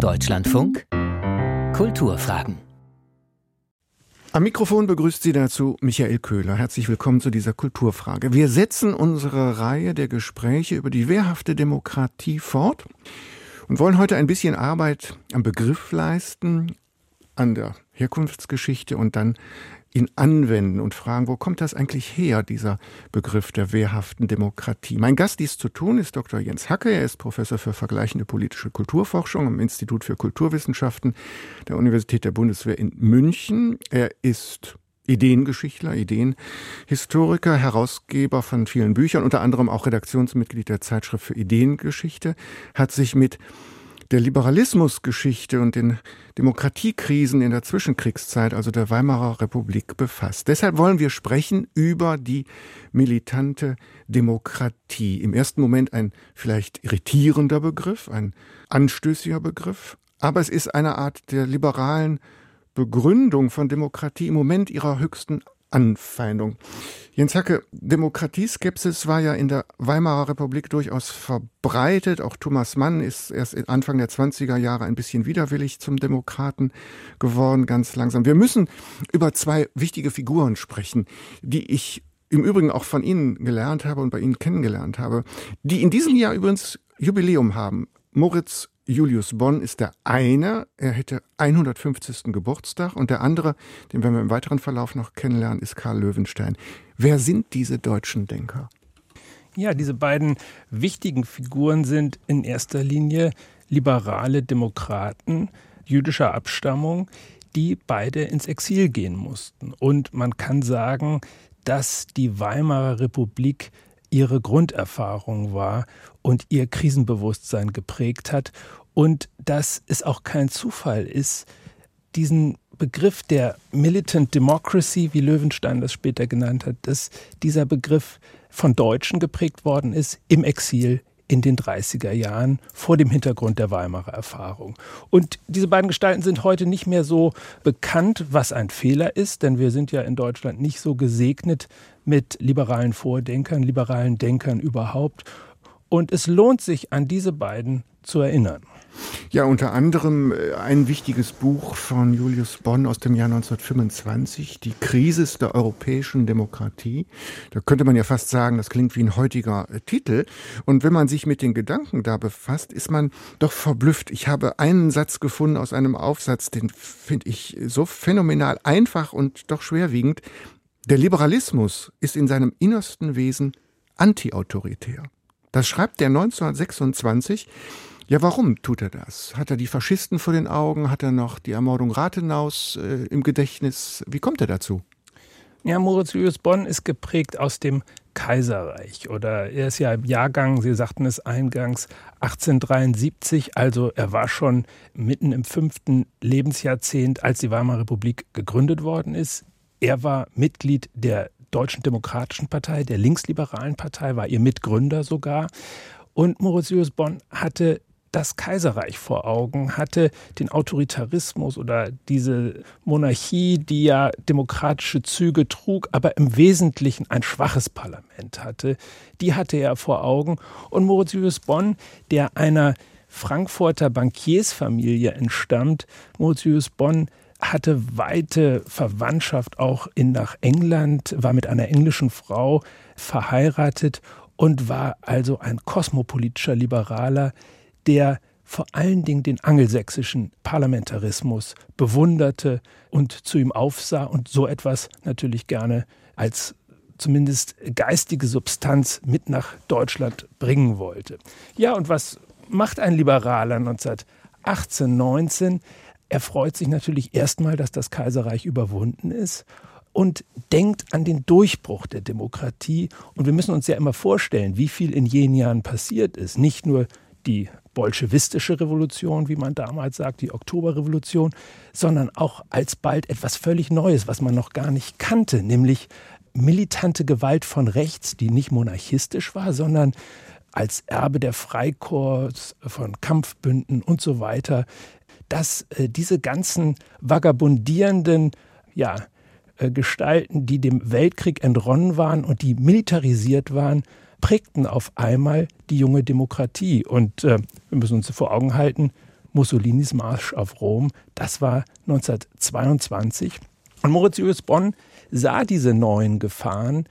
Deutschlandfunk Kulturfragen. Am Mikrofon begrüßt Sie dazu Michael Köhler. Herzlich willkommen zu dieser Kulturfrage. Wir setzen unsere Reihe der Gespräche über die wehrhafte Demokratie fort und wollen heute ein bisschen Arbeit am Begriff leisten, an der Herkunftsgeschichte und dann ihn anwenden und fragen, wo kommt das eigentlich her, dieser Begriff der wehrhaften Demokratie. Mein Gast, dies zu tun, ist Dr. Jens Hacke. Er ist Professor für vergleichende politische Kulturforschung am Institut für Kulturwissenschaften der Universität der Bundeswehr in München. Er ist Ideengeschichtler, Ideenhistoriker, Herausgeber von vielen Büchern, unter anderem auch Redaktionsmitglied der Zeitschrift für Ideengeschichte, hat sich mit der Liberalismusgeschichte und den Demokratiekrisen in der Zwischenkriegszeit, also der Weimarer Republik, befasst. Deshalb wollen wir sprechen über die militante Demokratie. Im ersten Moment ein vielleicht irritierender Begriff, ein anstößiger Begriff, aber es ist eine Art der liberalen Begründung von Demokratie im Moment ihrer höchsten Anfeindung. Jens Hacke, Demokratieskepsis war ja in der Weimarer Republik durchaus verbreitet. Auch Thomas Mann ist erst Anfang der 20er Jahre ein bisschen widerwillig zum Demokraten geworden, ganz langsam. Wir müssen über zwei wichtige Figuren sprechen, die ich im Übrigen auch von Ihnen gelernt habe und bei Ihnen kennengelernt habe, die in diesem Jahr übrigens Jubiläum haben. Moritz Julius Bonn ist der eine, er hätte 150. Geburtstag und der andere, den werden wir im weiteren Verlauf noch kennenlernen, ist Karl Löwenstein. Wer sind diese deutschen Denker? Ja, diese beiden wichtigen Figuren sind in erster Linie liberale Demokraten jüdischer Abstammung, die beide ins Exil gehen mussten. Und man kann sagen, dass die Weimarer Republik ihre Grunderfahrung war und ihr Krisenbewusstsein geprägt hat und dass es auch kein Zufall ist, diesen Begriff der Militant Democracy, wie Löwenstein das später genannt hat, dass dieser Begriff von Deutschen geprägt worden ist im Exil in den 30er Jahren vor dem Hintergrund der Weimarer Erfahrung. Und diese beiden Gestalten sind heute nicht mehr so bekannt, was ein Fehler ist, denn wir sind ja in Deutschland nicht so gesegnet mit liberalen Vordenkern, liberalen Denkern überhaupt. Und es lohnt sich, an diese beiden zu erinnern. Ja, unter anderem äh, ein wichtiges Buch von Julius Bonn aus dem Jahr 1925, Die Krise der europäischen Demokratie. Da könnte man ja fast sagen, das klingt wie ein heutiger äh, Titel. Und wenn man sich mit den Gedanken da befasst, ist man doch verblüfft. Ich habe einen Satz gefunden aus einem Aufsatz, den finde ich so phänomenal einfach und doch schwerwiegend. Der Liberalismus ist in seinem innersten Wesen antiautoritär. Das schreibt er 1926 ja, warum tut er das? Hat er die Faschisten vor den Augen? Hat er noch die Ermordung Rathenaus äh, im Gedächtnis? Wie kommt er dazu? Ja, Moritz Julius Bonn ist geprägt aus dem Kaiserreich oder er ist ja im Jahrgang, Sie sagten es eingangs, 1873, also er war schon mitten im fünften Lebensjahrzehnt, als die Weimarer Republik gegründet worden ist. Er war Mitglied der Deutschen Demokratischen Partei, der linksliberalen Partei, war ihr Mitgründer sogar. Und Moritz Julius Bonn hatte das Kaiserreich vor Augen, hatte den Autoritarismus oder diese Monarchie, die ja demokratische Züge trug, aber im Wesentlichen ein schwaches Parlament hatte, die hatte er vor Augen. Und Moritz Julius Bonn, der einer Frankfurter Bankiersfamilie entstammt, Moritz Julius Bonn hatte weite Verwandtschaft auch in nach England, war mit einer englischen Frau verheiratet und war also ein kosmopolitischer Liberaler, der vor allen Dingen den angelsächsischen Parlamentarismus bewunderte und zu ihm aufsah und so etwas natürlich gerne als zumindest geistige Substanz mit nach Deutschland bringen wollte. Ja, und was macht ein Liberaler 1918, 19? Er freut sich natürlich erstmal, dass das Kaiserreich überwunden ist und denkt an den Durchbruch der Demokratie. Und wir müssen uns ja immer vorstellen, wie viel in jenen Jahren passiert ist. Nicht nur die bolschewistische Revolution, wie man damals sagt, die Oktoberrevolution, sondern auch alsbald etwas völlig Neues, was man noch gar nicht kannte, nämlich militante Gewalt von rechts, die nicht monarchistisch war, sondern als Erbe der Freikorps, von Kampfbünden und so weiter, dass äh, diese ganzen vagabundierenden, ja, äh, Gestalten, die dem Weltkrieg entronnen waren und die militarisiert waren, prägten auf einmal die junge Demokratie. Und äh, wir müssen uns vor Augen halten, Mussolinis Marsch auf Rom. Das war 1922. Und Mauritius Bonn sah diese neuen Gefahren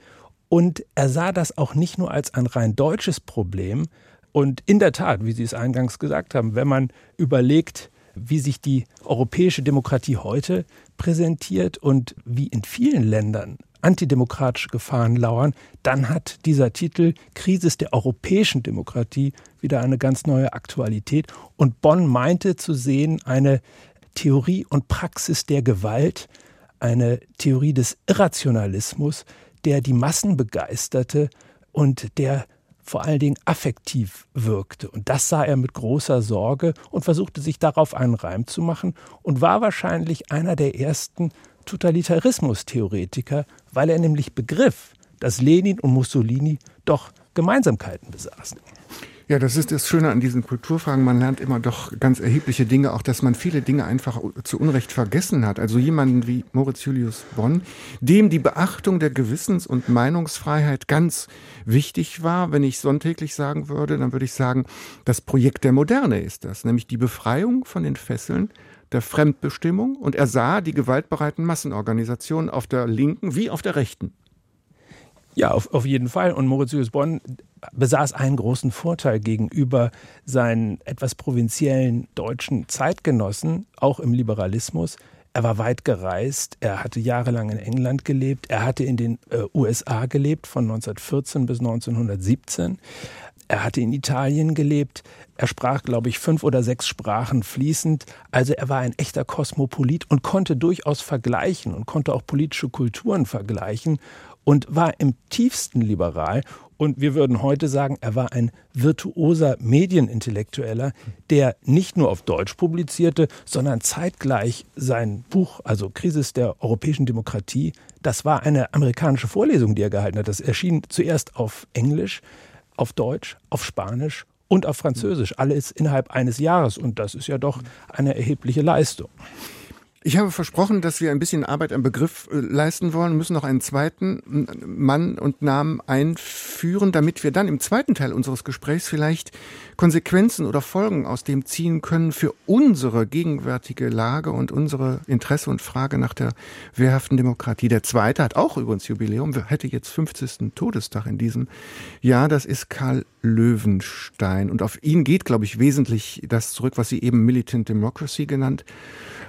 und er sah das auch nicht nur als ein rein deutsches Problem. Und in der Tat, wie Sie es eingangs gesagt haben, wenn man überlegt, wie sich die europäische Demokratie heute präsentiert und wie in vielen Ländern antidemokratische Gefahren lauern, dann hat dieser Titel Krise der europäischen Demokratie wieder eine ganz neue Aktualität. Und Bonn meinte zu sehen eine Theorie und Praxis der Gewalt, eine Theorie des Irrationalismus, der die Massen begeisterte und der vor allen Dingen affektiv wirkte. Und das sah er mit großer Sorge und versuchte sich darauf einen Reim zu machen und war wahrscheinlich einer der ersten Totalitarismus-Theoretiker, weil er nämlich begriff, dass Lenin und Mussolini doch Gemeinsamkeiten besaßen. Ja, das ist das Schöne an diesen Kulturfragen. Man lernt immer doch ganz erhebliche Dinge, auch dass man viele Dinge einfach zu Unrecht vergessen hat. Also jemanden wie Moritz Julius Bonn, dem die Beachtung der Gewissens- und Meinungsfreiheit ganz wichtig war. Wenn ich sonntäglich sagen würde, dann würde ich sagen, das Projekt der Moderne ist das, nämlich die Befreiung von den Fesseln der Fremdbestimmung. Und er sah die gewaltbereiten Massenorganisationen auf der linken wie auf der rechten. Ja, auf, auf jeden Fall. Und Mauritius Bonn besaß einen großen Vorteil gegenüber seinen etwas provinziellen deutschen Zeitgenossen, auch im Liberalismus. Er war weit gereist, er hatte jahrelang in England gelebt, er hatte in den äh, USA gelebt von 1914 bis 1917. Er hatte in Italien gelebt. Er sprach, glaube ich, fünf oder sechs Sprachen fließend. Also er war ein echter Kosmopolit und konnte durchaus vergleichen und konnte auch politische Kulturen vergleichen und war im tiefsten liberal. Und wir würden heute sagen, er war ein virtuoser Medienintellektueller, der nicht nur auf Deutsch publizierte, sondern zeitgleich sein Buch, also Krisis der europäischen Demokratie, das war eine amerikanische Vorlesung, die er gehalten hat. Das erschien zuerst auf Englisch, auf Deutsch, auf Spanisch und auf Französisch. Alles innerhalb eines Jahres. Und das ist ja doch eine erhebliche Leistung. Ich habe versprochen, dass wir ein bisschen Arbeit am Begriff äh, leisten wollen, müssen noch einen zweiten Mann und Namen einführen, damit wir dann im zweiten Teil unseres Gesprächs vielleicht Konsequenzen oder Folgen aus dem ziehen können für unsere gegenwärtige Lage und unsere Interesse und Frage nach der wehrhaften Demokratie. Der zweite hat auch übrigens Jubiläum, hätte jetzt 50. Todestag in diesem Jahr. Das ist Karl Löwenstein. Und auf ihn geht, glaube ich, wesentlich das zurück, was Sie eben Militant Democracy genannt haben.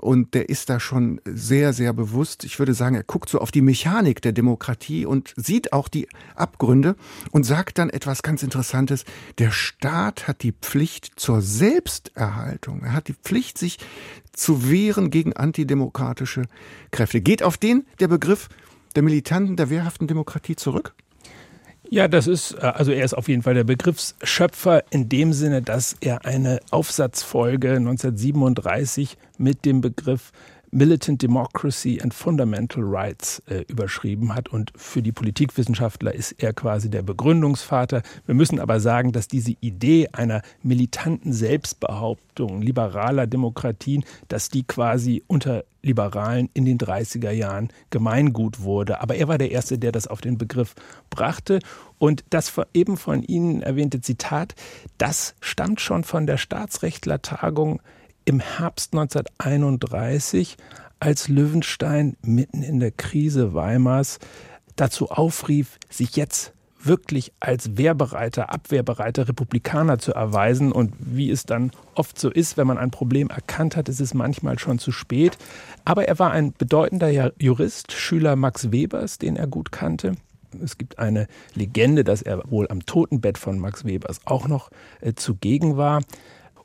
Und der ist da schon sehr, sehr bewusst. Ich würde sagen, er guckt so auf die Mechanik der Demokratie und sieht auch die Abgründe und sagt dann etwas ganz Interessantes. Der Staat hat die Pflicht zur Selbsterhaltung. Er hat die Pflicht, sich zu wehren gegen antidemokratische Kräfte. Geht auf den der Begriff der militanten, der wehrhaften Demokratie zurück? Ja, das ist, äh, also er ist auf jeden Fall der Begriffsschöpfer in dem Sinne, dass er eine Aufsatzfolge 1937 mit dem Begriff Militant Democracy and Fundamental Rights äh, überschrieben hat. Und für die Politikwissenschaftler ist er quasi der Begründungsvater. Wir müssen aber sagen, dass diese Idee einer militanten Selbstbehauptung liberaler Demokratien, dass die quasi unter Liberalen in den 30er Jahren Gemeingut wurde. Aber er war der Erste, der das auf den Begriff brachte. Und das eben von Ihnen erwähnte Zitat, das stammt schon von der Staatsrechtlertagung im Herbst 1931, als Löwenstein mitten in der Krise Weimars dazu aufrief, sich jetzt wirklich als wehrbereiter, abwehrbereiter Republikaner zu erweisen. Und wie es dann oft so ist, wenn man ein Problem erkannt hat, ist es manchmal schon zu spät. Aber er war ein bedeutender Jurist, Schüler Max Webers, den er gut kannte. Es gibt eine Legende, dass er wohl am Totenbett von Max Webers auch noch äh, zugegen war.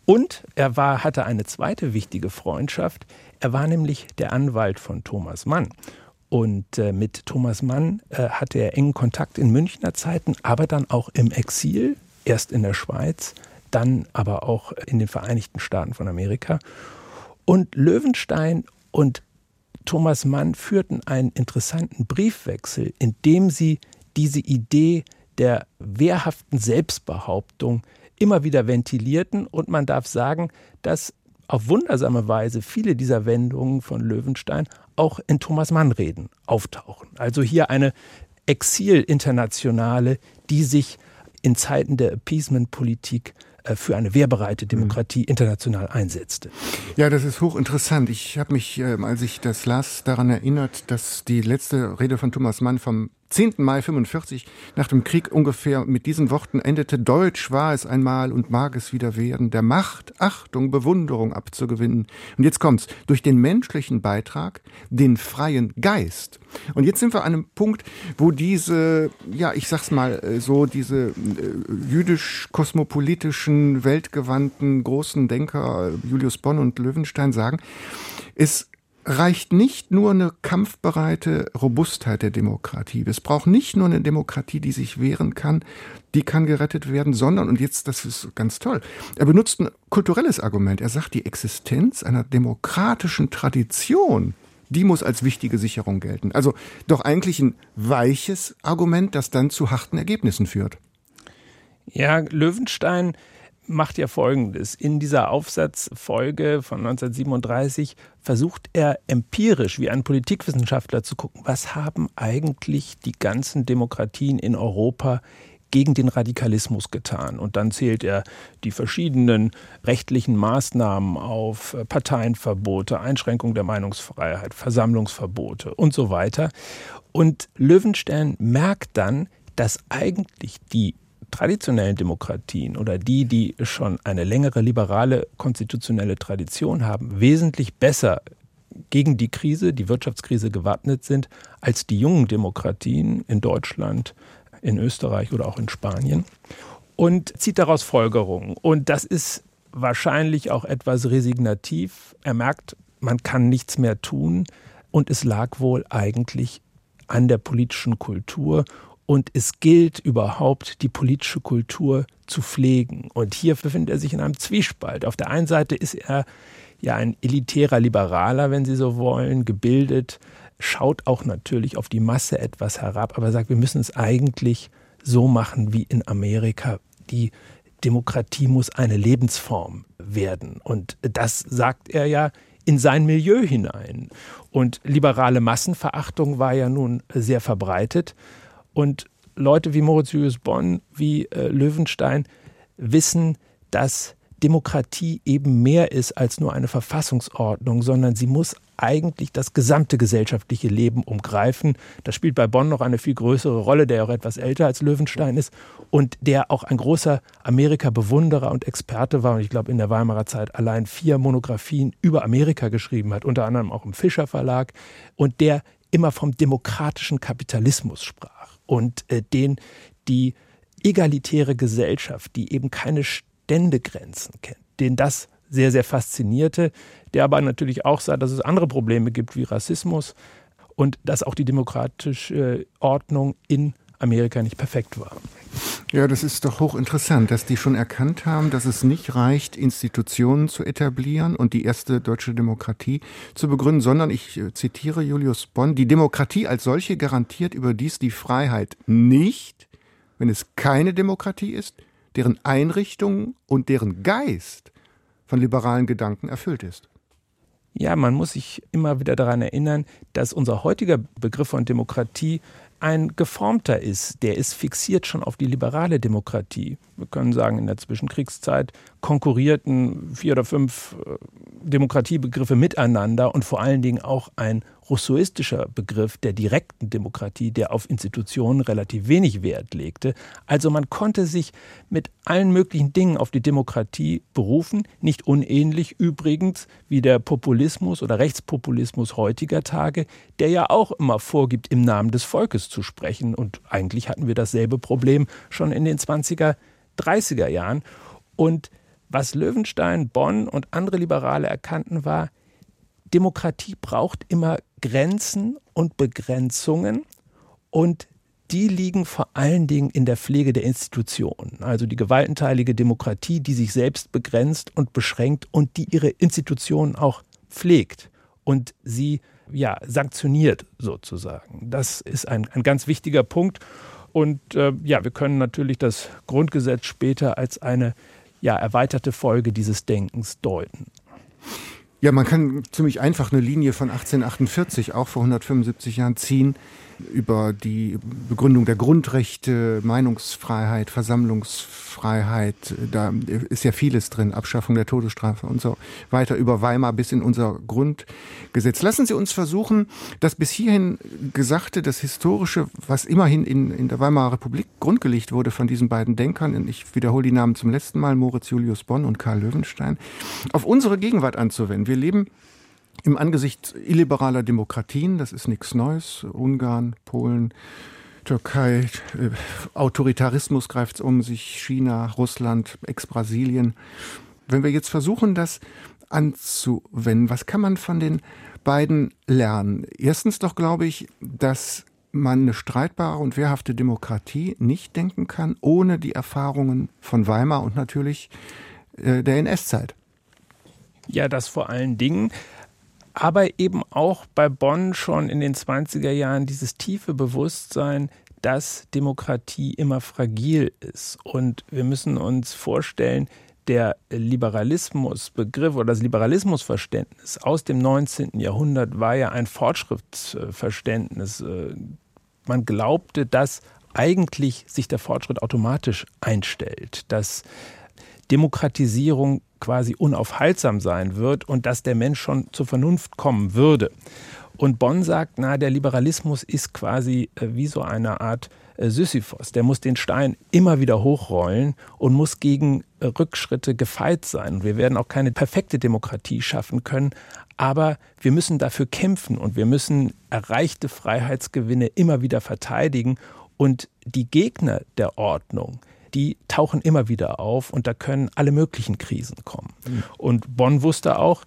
Und er war, hatte eine zweite wichtige Freundschaft. Er war nämlich der Anwalt von Thomas Mann. Und äh, mit Thomas Mann äh, hatte er engen Kontakt in Münchner Zeiten, aber dann auch im Exil, erst in der Schweiz, dann aber auch in den Vereinigten Staaten von Amerika. Und Löwenstein und Thomas Mann führten einen interessanten Briefwechsel, in dem sie diese Idee der wehrhaften Selbstbehauptung immer wieder ventilierten. Und man darf sagen, dass auf wundersame Weise viele dieser Wendungen von Löwenstein auch in Thomas Mann-Reden auftauchen. Also hier eine Exil-Internationale, die sich in Zeiten der Appeasement-Politik äh, für eine wehrbereite Demokratie mhm. international einsetzte. Ja, das ist hochinteressant. Ich habe mich, ähm, als ich das las, daran erinnert, dass die letzte Rede von Thomas Mann vom 10. Mai 45 nach dem Krieg ungefähr mit diesen Worten endete, Deutsch war es einmal und mag es wieder werden, der Macht, Achtung, Bewunderung abzugewinnen. Und jetzt kommt's, durch den menschlichen Beitrag, den freien Geist. Und jetzt sind wir an einem Punkt, wo diese, ja, ich sag's mal äh, so, diese äh, jüdisch-kosmopolitischen, weltgewandten großen Denker, Julius Bonn und Löwenstein sagen, es reicht nicht nur eine kampfbereite Robustheit der Demokratie. Es braucht nicht nur eine Demokratie, die sich wehren kann, die kann gerettet werden, sondern, und jetzt, das ist ganz toll, er benutzt ein kulturelles Argument. Er sagt, die Existenz einer demokratischen Tradition, die muss als wichtige Sicherung gelten. Also doch eigentlich ein weiches Argument, das dann zu harten Ergebnissen führt. Ja, Löwenstein macht ja Folgendes. In dieser Aufsatzfolge von 1937 versucht er empirisch wie ein Politikwissenschaftler zu gucken, was haben eigentlich die ganzen Demokratien in Europa gegen den Radikalismus getan. Und dann zählt er die verschiedenen rechtlichen Maßnahmen auf Parteienverbote, Einschränkung der Meinungsfreiheit, Versammlungsverbote und so weiter. Und Löwenstein merkt dann, dass eigentlich die traditionellen Demokratien oder die, die schon eine längere liberale konstitutionelle Tradition haben, wesentlich besser gegen die Krise, die Wirtschaftskrise gewappnet sind, als die jungen Demokratien in Deutschland, in Österreich oder auch in Spanien und zieht daraus Folgerungen. Und das ist wahrscheinlich auch etwas resignativ. Er merkt, man kann nichts mehr tun und es lag wohl eigentlich an der politischen Kultur und es gilt überhaupt, die politische Kultur zu pflegen. Und hier befindet er sich in einem Zwiespalt. Auf der einen Seite ist er ja ein elitärer Liberaler, wenn Sie so wollen, gebildet, schaut auch natürlich auf die Masse etwas herab, aber sagt, wir müssen es eigentlich so machen wie in Amerika. Die Demokratie muss eine Lebensform werden. Und das sagt er ja in sein Milieu hinein. Und liberale Massenverachtung war ja nun sehr verbreitet. Und Leute wie Moritz Julius Bonn, wie äh, Löwenstein wissen, dass Demokratie eben mehr ist als nur eine Verfassungsordnung, sondern sie muss eigentlich das gesamte gesellschaftliche Leben umgreifen. Das spielt bei Bonn noch eine viel größere Rolle, der auch etwas älter als Löwenstein ist und der auch ein großer Amerika-Bewunderer und Experte war und ich glaube in der Weimarer Zeit allein vier Monographien über Amerika geschrieben hat, unter anderem auch im Fischer Verlag und der immer vom demokratischen Kapitalismus sprach und äh, den die egalitäre Gesellschaft, die eben keine Ständegrenzen kennt, den das sehr, sehr faszinierte, der aber natürlich auch sah, dass es andere Probleme gibt wie Rassismus und dass auch die demokratische Ordnung in Amerika nicht perfekt war. Ja, das ist doch hochinteressant, dass die schon erkannt haben, dass es nicht reicht, Institutionen zu etablieren und die erste deutsche Demokratie zu begründen, sondern ich äh, zitiere Julius Bonn, die Demokratie als solche garantiert überdies die Freiheit nicht, wenn es keine Demokratie ist, deren Einrichtungen und deren Geist von liberalen Gedanken erfüllt ist. Ja, man muss sich immer wieder daran erinnern, dass unser heutiger Begriff von Demokratie ein geformter ist, der ist fixiert schon auf die liberale Demokratie. Wir können sagen, in der Zwischenkriegszeit konkurrierten vier oder fünf äh, Demokratiebegriffe miteinander und vor allen Dingen auch ein rousseauistischer Begriff der direkten Demokratie, der auf Institutionen relativ wenig Wert legte. Also man konnte sich mit allen möglichen Dingen auf die Demokratie berufen, nicht unähnlich übrigens wie der Populismus oder Rechtspopulismus heutiger Tage, der ja auch immer vorgibt, im Namen des Volkes zu sprechen. Und eigentlich hatten wir dasselbe Problem schon in den 20er, 30er Jahren. Und was Löwenstein, Bonn und andere Liberale erkannten, war, Demokratie braucht immer Grenzen und Begrenzungen und die liegen vor allen Dingen in der Pflege der Institutionen. Also die gewaltenteilige Demokratie, die sich selbst begrenzt und beschränkt und die ihre Institutionen auch pflegt und sie ja, sanktioniert sozusagen. Das ist ein, ein ganz wichtiger Punkt. Und äh, ja, wir können natürlich das Grundgesetz später als eine ja, erweiterte Folge dieses Denkens deuten. Ja, man kann ziemlich einfach eine Linie von 1848, auch vor 175 Jahren, ziehen. Über die Begründung der Grundrechte, Meinungsfreiheit, Versammlungsfreiheit. Da ist ja vieles drin, Abschaffung der Todesstrafe und so weiter über Weimar bis in unser Grundgesetz. Lassen Sie uns versuchen, das bis hierhin Gesagte, das Historische, was immerhin in, in der Weimarer Republik grundgelegt wurde von diesen beiden Denkern, ich wiederhole die Namen zum letzten Mal, Moritz Julius Bonn und Karl Löwenstein, auf unsere Gegenwart anzuwenden. Wir leben im Angesicht illiberaler Demokratien, das ist nichts Neues, Ungarn, Polen, Türkei, äh, Autoritarismus greift um sich, China, Russland, Ex-Brasilien. Wenn wir jetzt versuchen, das anzuwenden, was kann man von den beiden lernen? Erstens doch glaube ich, dass man eine streitbare und wehrhafte Demokratie nicht denken kann, ohne die Erfahrungen von Weimar und natürlich äh, der NS-Zeit. Ja, das vor allen Dingen aber eben auch bei Bonn schon in den 20er Jahren dieses tiefe Bewusstsein, dass Demokratie immer fragil ist. Und wir müssen uns vorstellen, der Liberalismusbegriff oder das Liberalismusverständnis aus dem 19. Jahrhundert war ja ein Fortschrittsverständnis. Man glaubte, dass eigentlich sich der Fortschritt automatisch einstellt, dass Demokratisierung quasi unaufhaltsam sein wird und dass der Mensch schon zur Vernunft kommen würde. Und Bonn sagt, na, der Liberalismus ist quasi äh, wie so eine Art äh, Sisyphos. Der muss den Stein immer wieder hochrollen und muss gegen äh, Rückschritte gefeit sein. Und wir werden auch keine perfekte Demokratie schaffen können, aber wir müssen dafür kämpfen und wir müssen erreichte Freiheitsgewinne immer wieder verteidigen. Und die Gegner der Ordnung, die tauchen immer wieder auf und da können alle möglichen Krisen kommen. Mhm. Und Bonn wusste auch,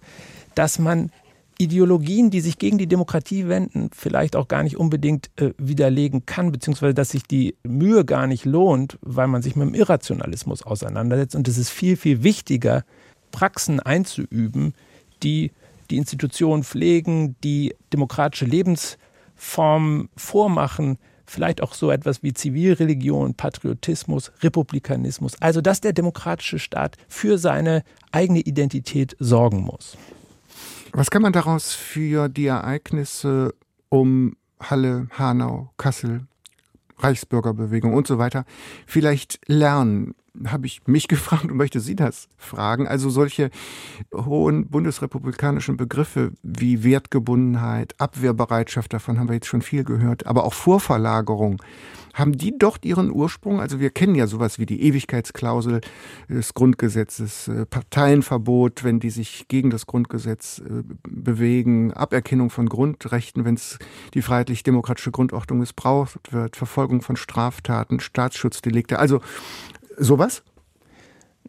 dass man Ideologien, die sich gegen die Demokratie wenden, vielleicht auch gar nicht unbedingt äh, widerlegen kann, beziehungsweise dass sich die Mühe gar nicht lohnt, weil man sich mit dem Irrationalismus auseinandersetzt. Und es ist viel, viel wichtiger, Praxen einzuüben, die die Institutionen pflegen, die demokratische Lebensformen vormachen, vielleicht auch so etwas wie Zivilreligion, Patriotismus, Republikanismus. Also dass der demokratische Staat für seine eigene Identität sorgen muss. Was kann man daraus für die Ereignisse um Halle, Hanau, Kassel, Reichsbürgerbewegung und so weiter vielleicht lernen? Habe ich mich gefragt und möchte Sie das fragen. Also solche hohen bundesrepublikanischen Begriffe wie Wertgebundenheit, Abwehrbereitschaft, davon haben wir jetzt schon viel gehört, aber auch Vorverlagerung, haben die dort ihren Ursprung? Also wir kennen ja sowas wie die Ewigkeitsklausel des Grundgesetzes, äh, Parteienverbot, wenn die sich gegen das Grundgesetz äh, bewegen, Aberkennung von Grundrechten, wenn es die freiheitlich-demokratische Grundordnung missbraucht wird, Verfolgung von Straftaten, Staatsschutzdelinkte. Also sowas?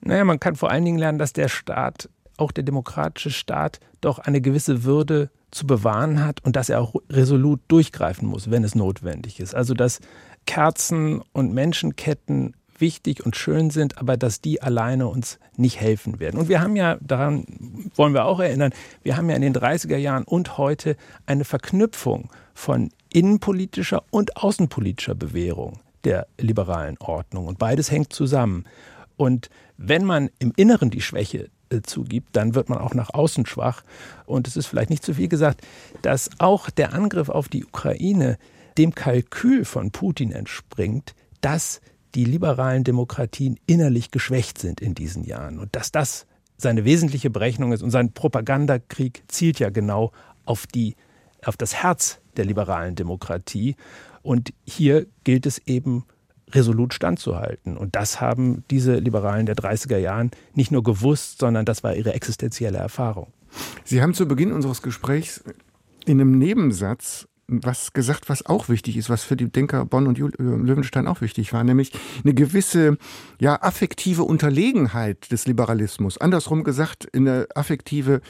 Naja, man kann vor allen Dingen lernen, dass der Staat, auch der demokratische Staat, doch eine gewisse Würde zu bewahren hat und dass er auch resolut durchgreifen muss, wenn es notwendig ist. Also dass Kerzen und Menschenketten wichtig und schön sind, aber dass die alleine uns nicht helfen werden. Und wir haben ja, daran wollen wir auch erinnern, wir haben ja in den 30er Jahren und heute eine Verknüpfung von innenpolitischer und außenpolitischer Bewährung der liberalen Ordnung. Und beides hängt zusammen. Und wenn man im Inneren die Schwäche äh, zugibt, dann wird man auch nach außen schwach. Und es ist vielleicht nicht zu viel gesagt, dass auch der Angriff auf die Ukraine dem Kalkül von Putin entspringt, dass die liberalen Demokratien innerlich geschwächt sind in diesen Jahren und dass das seine wesentliche Berechnung ist und sein Propagandakrieg zielt ja genau auf die auf das Herz der liberalen Demokratie und hier gilt es eben resolut standzuhalten. Und das haben diese Liberalen der 30er Jahren nicht nur gewusst, sondern das war ihre existenzielle Erfahrung. Sie haben zu Beginn unseres Gesprächs in einem Nebensatz was gesagt, was auch wichtig ist, was für die Denker Bonn und äh, Löwenstein auch wichtig war, nämlich eine gewisse ja affektive Unterlegenheit des Liberalismus. Andersrum gesagt, eine affektive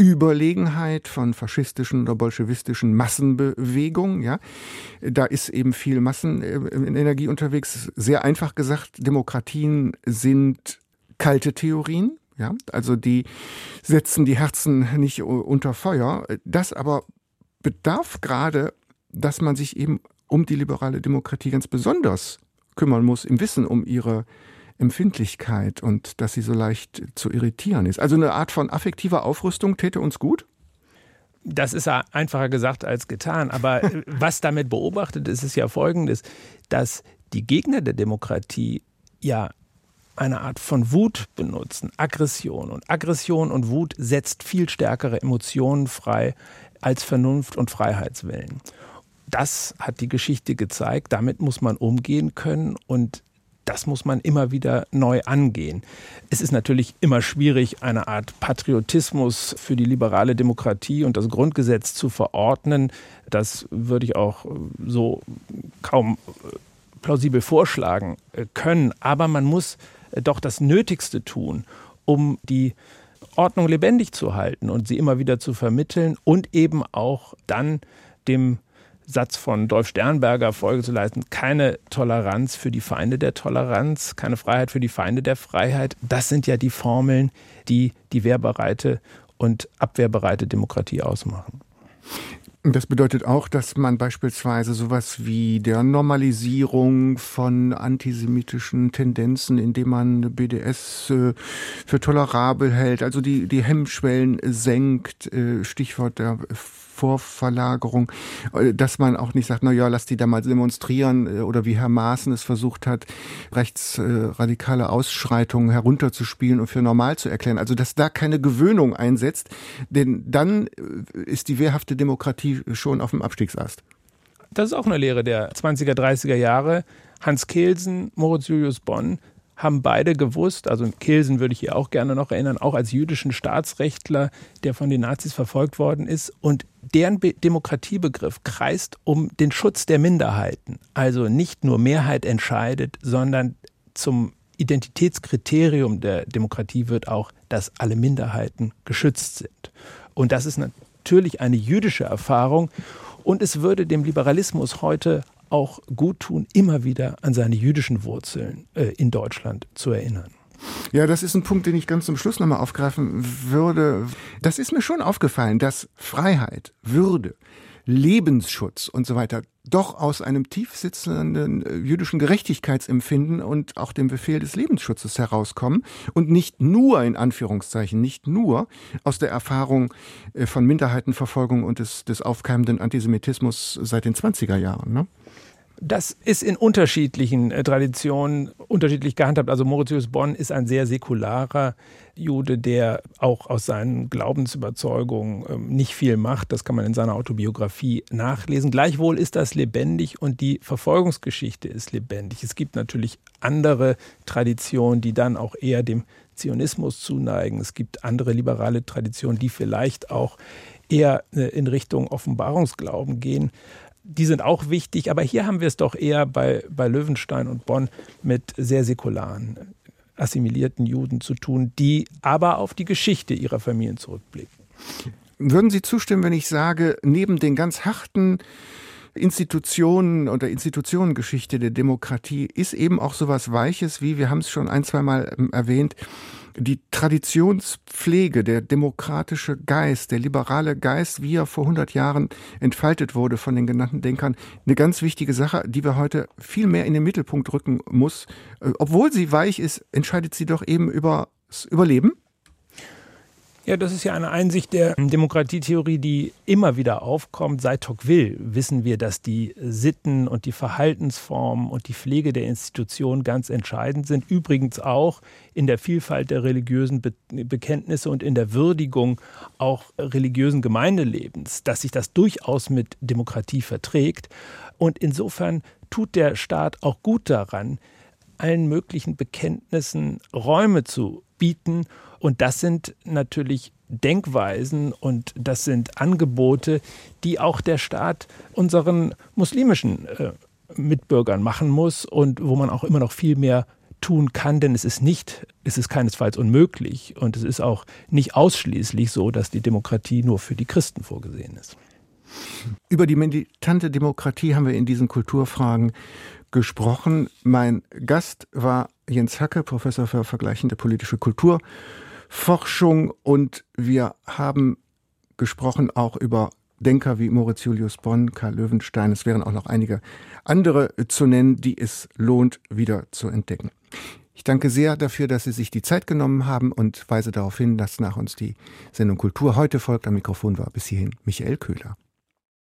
Überlegenheit von faschistischen oder bolschewistischen Massenbewegungen. Ja, da ist eben viel Massenenergie unterwegs. Sehr einfach gesagt, Demokratien sind kalte Theorien. Ja, also die setzen die Herzen nicht unter Feuer. Das aber bedarf gerade, dass man sich eben um die liberale Demokratie ganz besonders kümmern muss, im Wissen um ihre Empfindlichkeit und dass sie so leicht zu irritieren ist. Also eine Art von affektiver Aufrüstung täte uns gut? Das ist einfacher gesagt als getan. Aber was damit beobachtet ist, ist ja folgendes, dass die Gegner der Demokratie ja eine Art von Wut benutzen, Aggression. Und Aggression und Wut setzt viel stärkere Emotionen frei als Vernunft und Freiheitswillen. Das hat die Geschichte gezeigt. Damit muss man umgehen können und das muss man immer wieder neu angehen. Es ist natürlich immer schwierig, eine Art Patriotismus für die liberale Demokratie und das Grundgesetz zu verordnen. Das würde ich auch so kaum plausibel vorschlagen äh, können. Aber man muss äh, doch das Nötigste tun, um die Ordnung lebendig zu halten und sie immer wieder zu vermitteln und eben auch dann dem Satz von Dolf Sternberger Folge zu leisten, keine Toleranz für die Feinde der Toleranz, keine Freiheit für die Feinde der Freiheit. Das sind ja die Formeln, die die wehrbereite und abwehrbereite Demokratie ausmachen. Das bedeutet auch, dass man beispielsweise sowas wie der Normalisierung von antisemitischen Tendenzen, indem man BDS äh, für tolerabel hält, also die, die Hemmschwellen senkt, äh, Stichwort der Vorverlagerung, äh, dass man auch nicht sagt, na ja, lass die da mal demonstrieren äh, oder wie Herr Maaßen es versucht hat, rechtsradikale Ausschreitungen herunterzuspielen und für normal zu erklären. Also, dass da keine Gewöhnung einsetzt, denn dann äh, ist die wehrhafte Demokratie schon auf dem Abstiegsast. Das ist auch eine Lehre der 20er, 30er Jahre. Hans Kelsen, Moritz Julius Bonn haben beide gewusst, also Kelsen würde ich hier auch gerne noch erinnern, auch als jüdischen Staatsrechtler, der von den Nazis verfolgt worden ist. Und deren Be Demokratiebegriff kreist um den Schutz der Minderheiten. Also nicht nur Mehrheit entscheidet, sondern zum Identitätskriterium der Demokratie wird auch, dass alle Minderheiten geschützt sind. Und das ist natürlich eine jüdische Erfahrung. Und es würde dem Liberalismus heute auch gut tun, immer wieder an seine jüdischen Wurzeln äh, in Deutschland zu erinnern. Ja, das ist ein Punkt, den ich ganz zum Schluss nochmal aufgreifen würde. Das ist mir schon aufgefallen, dass Freiheit, Würde, Lebensschutz und so weiter doch aus einem tief sitzenden äh, jüdischen Gerechtigkeitsempfinden und auch dem Befehl des Lebensschutzes herauskommen und nicht nur in Anführungszeichen, nicht nur aus der Erfahrung äh, von Minderheitenverfolgung und des, des aufkeimenden Antisemitismus seit den 20er Jahren. Ne? Das ist in unterschiedlichen äh, Traditionen unterschiedlich gehandhabt. Also Mauritius Bonn ist ein sehr säkularer Jude, der auch aus seinen Glaubensüberzeugungen ähm, nicht viel macht. Das kann man in seiner Autobiografie nachlesen. Gleichwohl ist das lebendig und die Verfolgungsgeschichte ist lebendig. Es gibt natürlich andere Traditionen, die dann auch eher dem Zionismus zuneigen. Es gibt andere liberale Traditionen, die vielleicht auch eher äh, in Richtung Offenbarungsglauben gehen die sind auch wichtig, aber hier haben wir es doch eher bei, bei Löwenstein und Bonn mit sehr säkularen, assimilierten Juden zu tun, die aber auf die Geschichte ihrer Familien zurückblicken. Würden Sie zustimmen, wenn ich sage, neben den ganz harten Institutionen oder Institutionengeschichte der Demokratie ist eben auch sowas Weiches, wie wir haben es schon ein, zwei Mal ähm, erwähnt, die Traditionspflege, der demokratische Geist, der liberale Geist, wie er vor 100 Jahren entfaltet wurde von den genannten Denkern, eine ganz wichtige Sache, die wir heute viel mehr in den Mittelpunkt rücken muss. Äh, obwohl sie weich ist, entscheidet sie doch eben über das Überleben ja, das ist ja eine Einsicht der Demokratietheorie, die immer wieder aufkommt. Seit Tocqueville wissen wir, dass die Sitten und die Verhaltensformen und die Pflege der Institutionen ganz entscheidend sind. Übrigens auch in der Vielfalt der religiösen Be Bekenntnisse und in der Würdigung auch religiösen Gemeindelebens, dass sich das durchaus mit Demokratie verträgt. Und insofern tut der Staat auch gut daran, allen möglichen Bekenntnissen Räume zu bieten und das sind natürlich Denkweisen und das sind Angebote, die auch der Staat unseren muslimischen äh, Mitbürgern machen muss und wo man auch immer noch viel mehr tun kann, denn es ist nicht, es ist keinesfalls unmöglich und es ist auch nicht ausschließlich so, dass die Demokratie nur für die Christen vorgesehen ist. Über die militante Demokratie haben wir in diesen Kulturfragen gesprochen. Mein Gast war Jens Hacke, Professor für vergleichende politische Kultur Forschung und wir haben gesprochen auch über Denker wie Moritz Julius Bonn, Karl Löwenstein. Es wären auch noch einige andere zu nennen, die es lohnt, wieder zu entdecken. Ich danke sehr dafür, dass Sie sich die Zeit genommen haben und weise darauf hin, dass nach uns die Sendung Kultur heute folgt. Am Mikrofon war bis hierhin Michael Köhler.